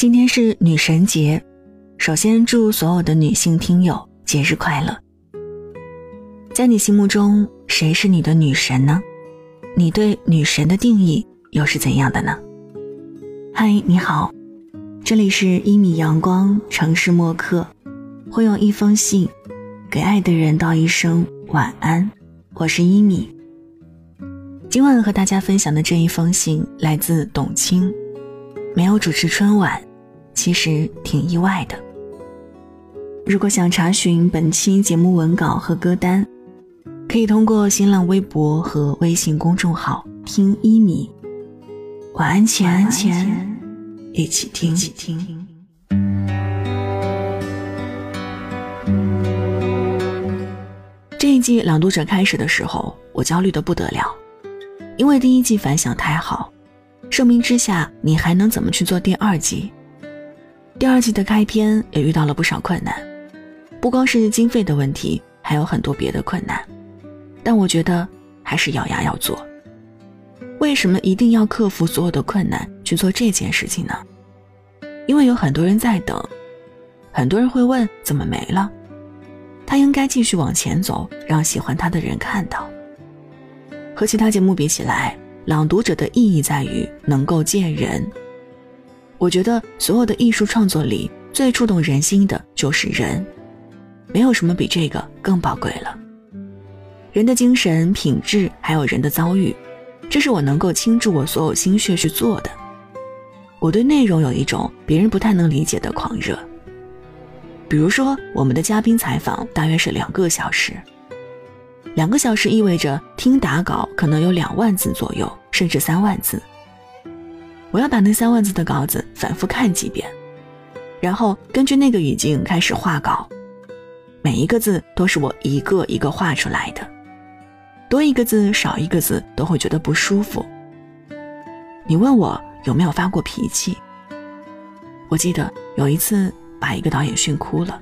今天是女神节，首先祝所有的女性听友节日快乐。在你心目中，谁是你的女神呢？你对女神的定义又是怎样的呢？嗨，你好，这里是一米阳光城市默客，会用一封信给爱的人道一声晚安。我是一米。今晚和大家分享的这一封信来自董卿，没有主持春晚。其实挺意外的。如果想查询本期节目文稿和歌单，可以通过新浪微博和微信公众号“听一米”。晚安前，前一起听。这一季朗读者开始的时候，我焦虑的不得了，因为第一季反响太好，盛名之下，你还能怎么去做第二季？第二季的开篇也遇到了不少困难，不光是经费的问题，还有很多别的困难。但我觉得还是咬牙要做。为什么一定要克服所有的困难去做这件事情呢？因为有很多人在等，很多人会问怎么没了？他应该继续往前走，让喜欢他的人看到。和其他节目比起来，朗读者的意义在于能够见人。我觉得所有的艺术创作里最触动人心的就是人，没有什么比这个更宝贵了。人的精神品质，还有人的遭遇，这是我能够倾注我所有心血去做的。我对内容有一种别人不太能理解的狂热。比如说，我们的嘉宾采访大约是两个小时，两个小时意味着听打稿可能有两万字左右，甚至三万字。我要把那三万字的稿子反复看几遍，然后根据那个语境开始画稿，每一个字都是我一个一个画出来的，多一个字少一个字都会觉得不舒服。你问我有没有发过脾气？我记得有一次把一个导演训哭了。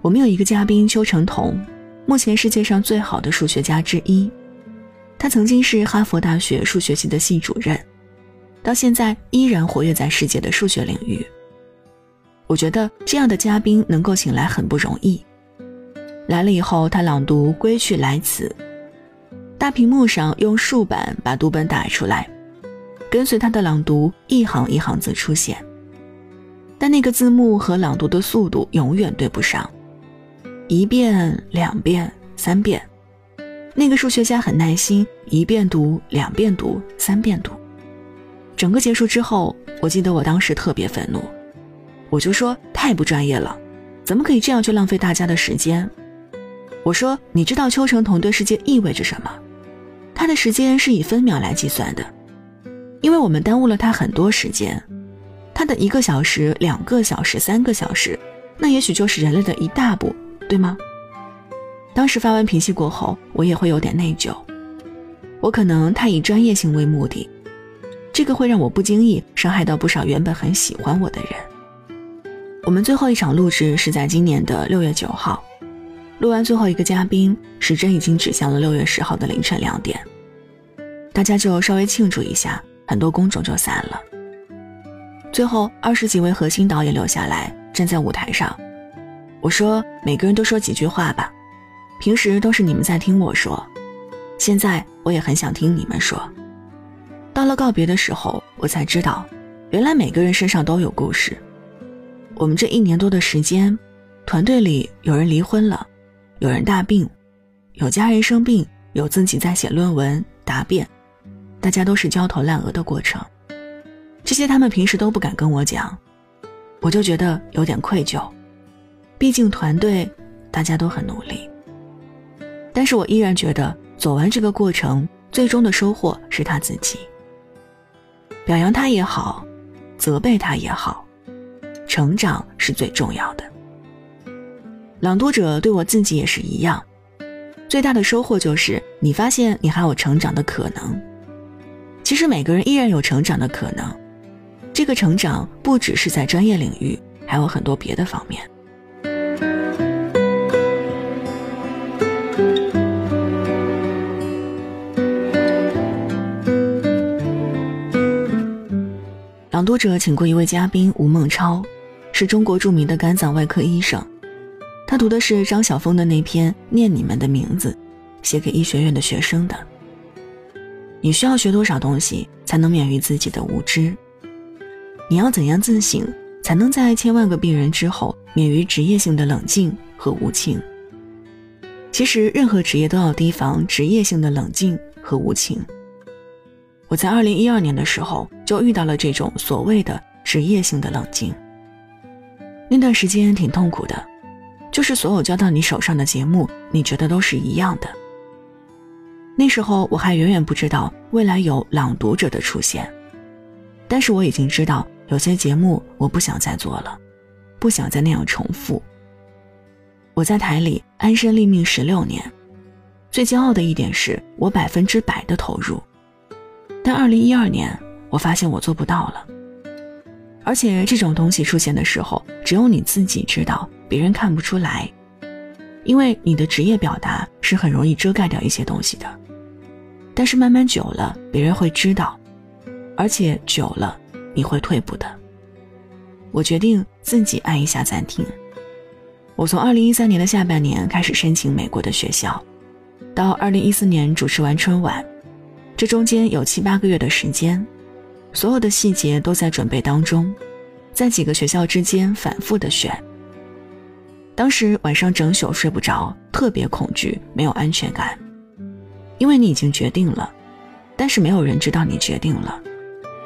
我们有一个嘉宾邱成桐，目前世界上最好的数学家之一，他曾经是哈佛大学数学系的系主任。到现在依然活跃在世界的数学领域。我觉得这样的嘉宾能够请来很不容易。来了以后，他朗读《归去来辞》，大屏幕上用竖板把读本打出来，跟随他的朗读，一行一行字出现。但那个字幕和朗读的速度永远对不上，一遍、两遍、三遍。那个数学家很耐心，一遍读、两遍读、三遍读。整个结束之后，我记得我当时特别愤怒，我就说太不专业了，怎么可以这样去浪费大家的时间？我说你知道邱成桐对世界意味着什么？他的时间是以分秒来计算的，因为我们耽误了他很多时间，他的一个小时、两个小时、三个小时，那也许就是人类的一大步，对吗？当时发完脾气过后，我也会有点内疚，我可能太以专业性为目的。这个会让我不经意伤害到不少原本很喜欢我的人。我们最后一场录制是在今年的六月九号，录完最后一个嘉宾，时针已经指向了六月十号的凌晨两点。大家就稍微庆祝一下，很多工种就散了。最后二十几位核心导演留下来站在舞台上，我说每个人都说几句话吧。平时都是你们在听我说，现在我也很想听你们说。到了告别的时候，我才知道，原来每个人身上都有故事。我们这一年多的时间，团队里有人离婚了，有人大病，有家人生病，有自己在写论文答辩，大家都是焦头烂额的过程。这些他们平时都不敢跟我讲，我就觉得有点愧疚。毕竟团队大家都很努力，但是我依然觉得走完这个过程，最终的收获是他自己。表扬他也好，责备他也好，成长是最重要的。朗读者对我自己也是一样，最大的收获就是你发现你还有成长的可能。其实每个人依然有成长的可能，这个成长不只是在专业领域，还有很多别的方面。朗读者请过一位嘉宾吴孟超，是中国著名的肝脏外科医生。他读的是张晓峰的那篇《念你们的名字》，写给医学院的学生的。你需要学多少东西才能免于自己的无知？你要怎样自省，才能在千万个病人之后免于职业性的冷静和无情？其实，任何职业都要提防职业性的冷静和无情。我在二零一二年的时候就遇到了这种所谓的职业性的冷静。那段时间挺痛苦的，就是所有交到你手上的节目，你觉得都是一样的。那时候我还远远不知道未来有朗读者的出现，但是我已经知道有些节目我不想再做了，不想再那样重复。我在台里安身立命十六年，最骄傲的一点是我百分之百的投入。但二零一二年，我发现我做不到了。而且这种东西出现的时候，只有你自己知道，别人看不出来，因为你的职业表达是很容易遮盖掉一些东西的。但是慢慢久了，别人会知道，而且久了你会退步的。我决定自己按一下暂停。我从二零一三年的下半年开始申请美国的学校，到二零一四年主持完春晚。这中间有七八个月的时间，所有的细节都在准备当中，在几个学校之间反复的选。当时晚上整宿睡不着，特别恐惧，没有安全感，因为你已经决定了，但是没有人知道你决定了，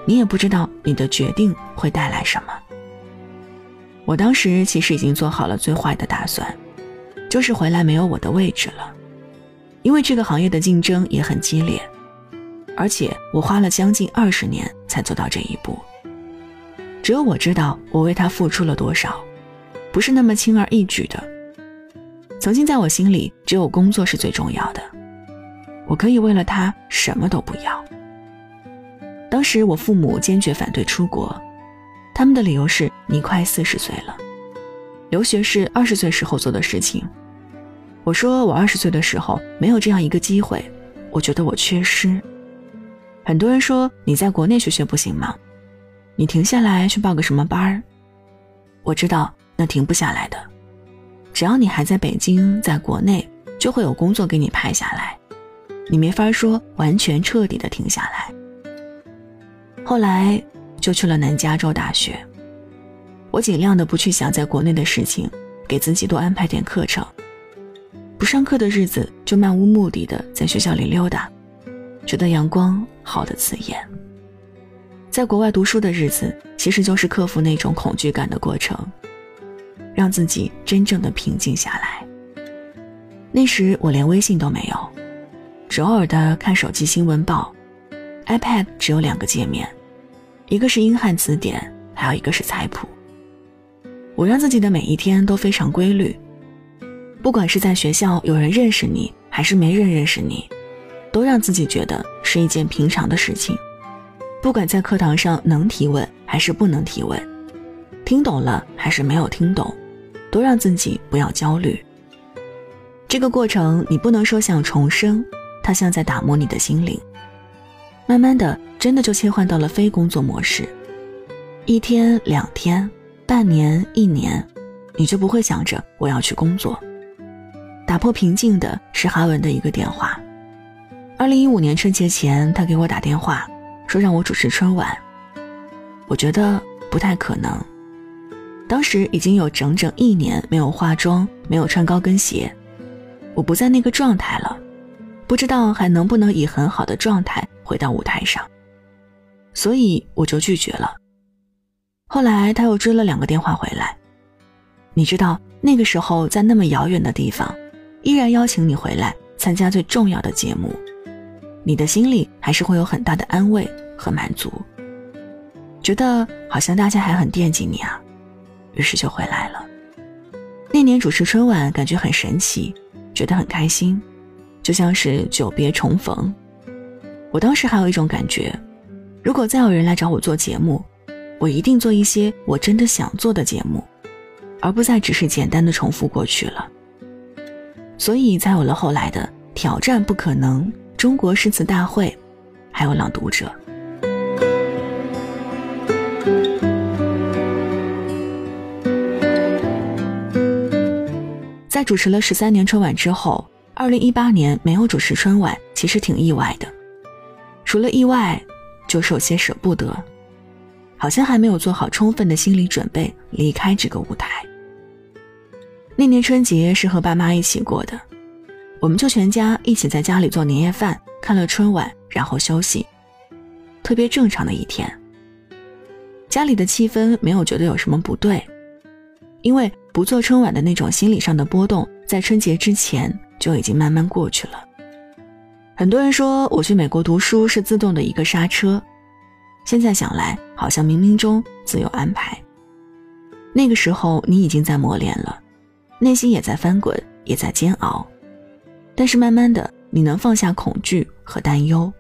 你也不知道你的决定会带来什么。我当时其实已经做好了最坏的打算，就是回来没有我的位置了，因为这个行业的竞争也很激烈。而且我花了将近二十年才做到这一步，只有我知道我为他付出了多少，不是那么轻而易举的。曾经在我心里，只有工作是最重要的，我可以为了他什么都不要。当时我父母坚决反对出国，他们的理由是你快四十岁了，留学是二十岁时候做的事情。我说我二十岁的时候没有这样一个机会，我觉得我缺失。很多人说你在国内学学不行吗？你停下来去报个什么班儿？我知道那停不下来的，只要你还在北京，在国内就会有工作给你派下来，你没法说完全彻底的停下来。后来就去了南加州大学，我尽量的不去想在国内的事情，给自己多安排点课程，不上课的日子就漫无目的的在学校里溜达。觉得阳光好的刺眼。在国外读书的日子，其实就是克服那种恐惧感的过程，让自己真正的平静下来。那时我连微信都没有，只偶尔的看手机新闻报，iPad 只有两个界面，一个是英汉词典，还有一个是菜谱。我让自己的每一天都非常规律，不管是在学校有人认识你，还是没人认识你。都让自己觉得是一件平常的事情，不管在课堂上能提问还是不能提问，听懂了还是没有听懂，都让自己不要焦虑。这个过程你不能说想重生，它像在打磨你的心灵。慢慢的，真的就切换到了非工作模式，一天两天，半年一年，你就不会想着我要去工作。打破平静的是哈文的一个电话。二零一五年春节前，他给我打电话，说让我主持春晚。我觉得不太可能。当时已经有整整一年没有化妆，没有穿高跟鞋，我不在那个状态了，不知道还能不能以很好的状态回到舞台上，所以我就拒绝了。后来他又追了两个电话回来，你知道那个时候在那么遥远的地方，依然邀请你回来参加最重要的节目。你的心里还是会有很大的安慰和满足，觉得好像大家还很惦记你啊，于是就回来了。那年主持春晚，感觉很神奇，觉得很开心，就像是久别重逢。我当时还有一种感觉，如果再有人来找我做节目，我一定做一些我真的想做的节目，而不再只是简单的重复过去了。所以才有了后来的挑战，不可能。中国诗词大会还有朗读者。在主持了十三年春晚之后二零一八年没有主持春晚其实挺意外的。除了意外就是有些舍不得。好像还没有做好充分的心理准备离开这个舞台。那年春节是和爸妈一起过的我们就全家一起在家里做年夜饭，看了春晚，然后休息，特别正常的一天。家里的气氛没有觉得有什么不对，因为不做春晚的那种心理上的波动，在春节之前就已经慢慢过去了。很多人说我去美国读书是自动的一个刹车，现在想来好像冥冥中自有安排。那个时候你已经在磨练了，内心也在翻滚，也在煎熬，但是慢慢的你能放下恐惧和担忧，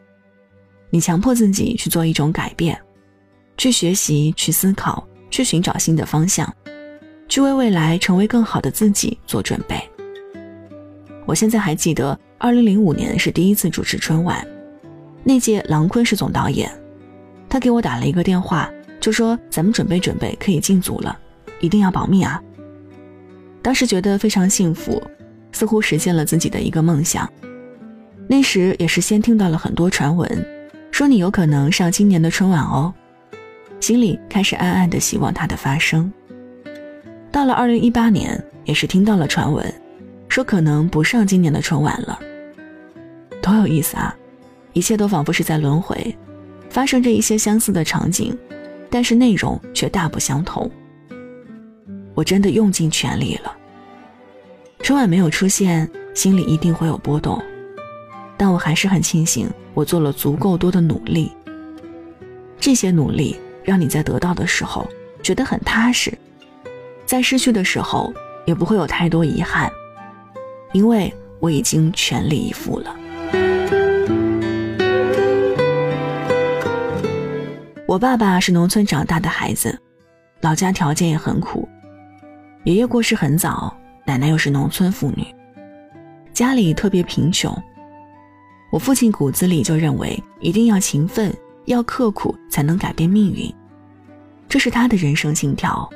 你强迫自己去做一种改变，去学习，去思考，去寻找新的方向，去为未来成为更好的自己做准备。我现在还记得。二零零五年是第一次主持春晚，那届郎昆是总导演，他给我打了一个电话，就说咱们准备准备可以进组了，一定要保密啊。当时觉得非常幸福，似乎实现了自己的一个梦想。那时也是先听到了很多传闻，说你有可能上今年的春晚哦，心里开始暗暗的希望它的发生。到了二零一八年，也是听到了传闻。说可能不上今年的春晚了，多有意思啊！一切都仿佛是在轮回，发生着一些相似的场景，但是内容却大不相同。我真的用尽全力了。春晚没有出现，心里一定会有波动，但我还是很庆幸我做了足够多的努力。这些努力让你在得到的时候觉得很踏实，在失去的时候也不会有太多遗憾。因为我已经全力以赴了。我爸爸是农村长大的孩子，老家条件也很苦，爷爷过世很早，奶奶又是农村妇女，家里特别贫穷。我父亲骨子里就认为一定要勤奋，要刻苦才能改变命运，这是他的人生信条。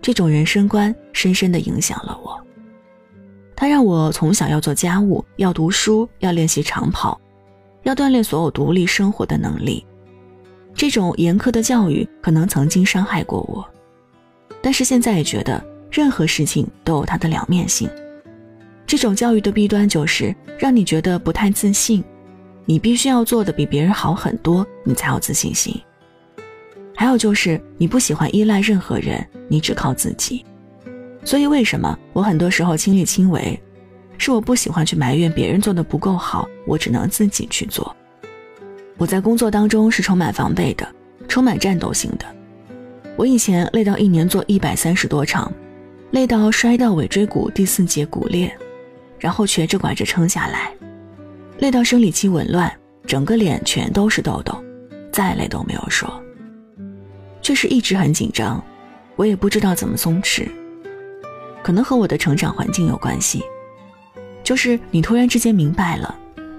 这种人生观深深的影响了我。他让我从小要做家务，要读书，要练习长跑，要锻炼所有独立生活的能力。这种严苛的教育可能曾经伤害过我，但是现在也觉得任何事情都有它的两面性。这种教育的弊端就是让你觉得不太自信，你必须要做的比别人好很多，你才有自信心。还有就是你不喜欢依赖任何人，你只靠自己。所以，为什么我很多时候亲力亲为？是我不喜欢去埋怨别人做的不够好，我只能自己去做。我在工作当中是充满防备的，充满战斗性的。我以前累到一年做一百三十多场，累到摔到尾椎骨第四节骨裂，然后瘸着拐着撑下来，累到生理期紊乱，整个脸全都是痘痘，再累都没有说。确实一直很紧张，我也不知道怎么松弛。可能和我的成长环境有关系，就是你突然之间明白了，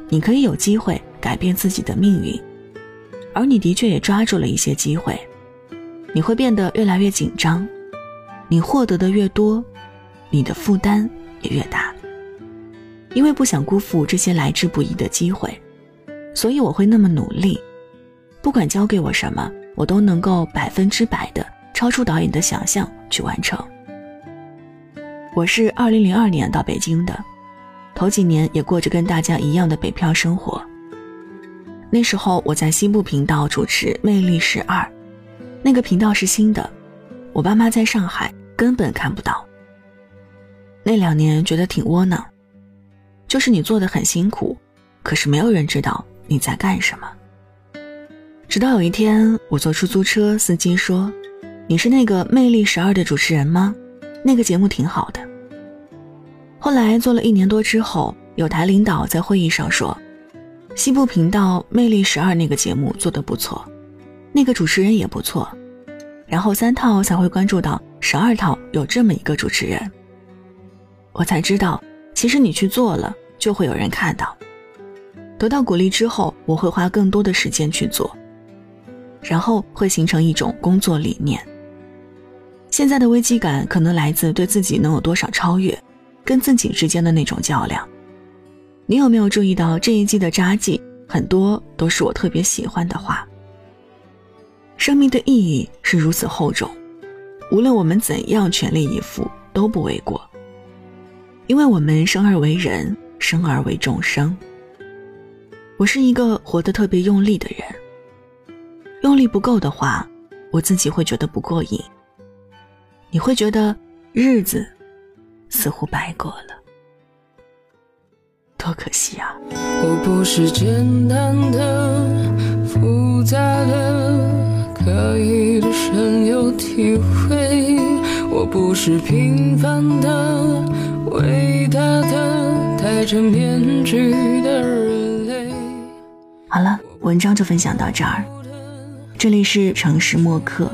你可以有机会改变自己的命运，而你的确也抓住了一些机会，你会变得越来越紧张，你获得的越多，你的负担也越大，因为不想辜负这些来之不易的机会，所以我会那么努力，不管交给我什么，我都能够百分之百的超出导演的想象去完成。我是二零零二年到北京的，头几年也过着跟大家一样的北漂生活。那时候我在西部频道主持《魅力十二》，那个频道是新的，我爸妈在上海根本看不到。那两年觉得挺窝囊，就是你做的很辛苦，可是没有人知道你在干什么。直到有一天，我坐出租车，司机说：“你是那个《魅力十二》的主持人吗？”那个节目挺好的。后来做了一年多之后，有台领导在会议上说，西部频道《魅力十二》那个节目做得不错，那个主持人也不错，然后三套才会关注到十二套有这么一个主持人。我才知道，其实你去做了，就会有人看到。得到鼓励之后，我会花更多的时间去做，然后会形成一种工作理念。现在的危机感可能来自对自己能有多少超越，跟自己之间的那种较量。你有没有注意到这一季的札记很多都是我特别喜欢的话？生命的意义是如此厚重，无论我们怎样全力以赴都不为过。因为我们生而为人，生而为众生。我是一个活得特别用力的人，用力不够的话，我自己会觉得不过瘾。你会觉得日子似乎白过了，多可惜啊！我不是简单的、复杂的、刻意的深有体会，我不是平凡的、伟大的、戴着面具的人。好了，文章就分享到这儿。这里是城市默客，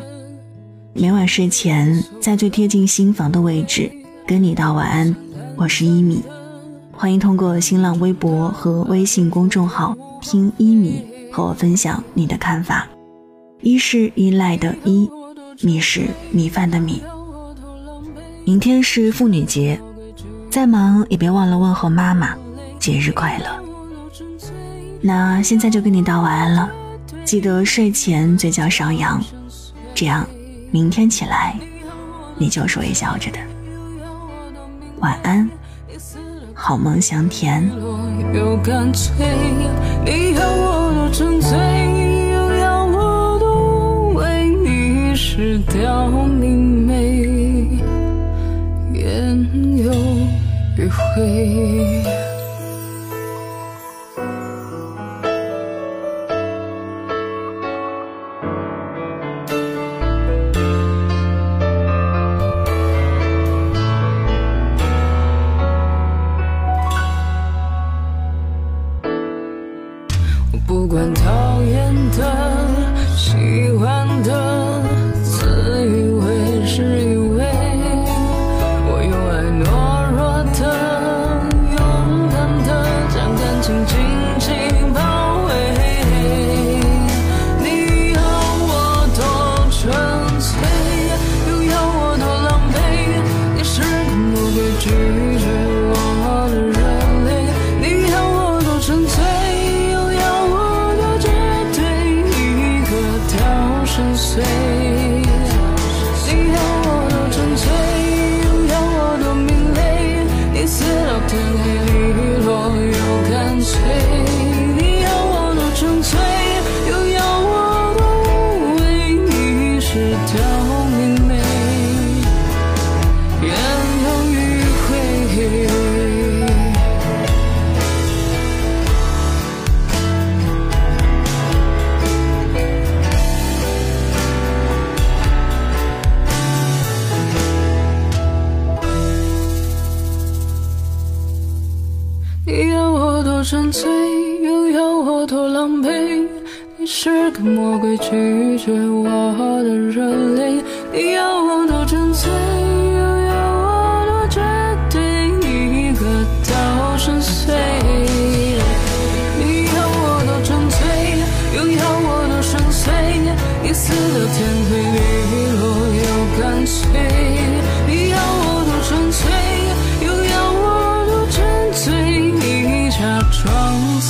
每晚睡前在最贴近心房的位置跟你道晚安。我是一米，欢迎通过新浪微博和微信公众号听一米和我分享你的看法。一是依赖的依，米是米饭的米。明天是妇女节，再忙也别忘了问候妈妈，节日快乐。那现在就跟你道晚安了，记得睡前嘴角上扬，这样明天起来你就是微笑着的。晚安，好梦香甜。不次的天黑，利落又干脆。你要我多纯粹，又要我多沉醉。你假装慈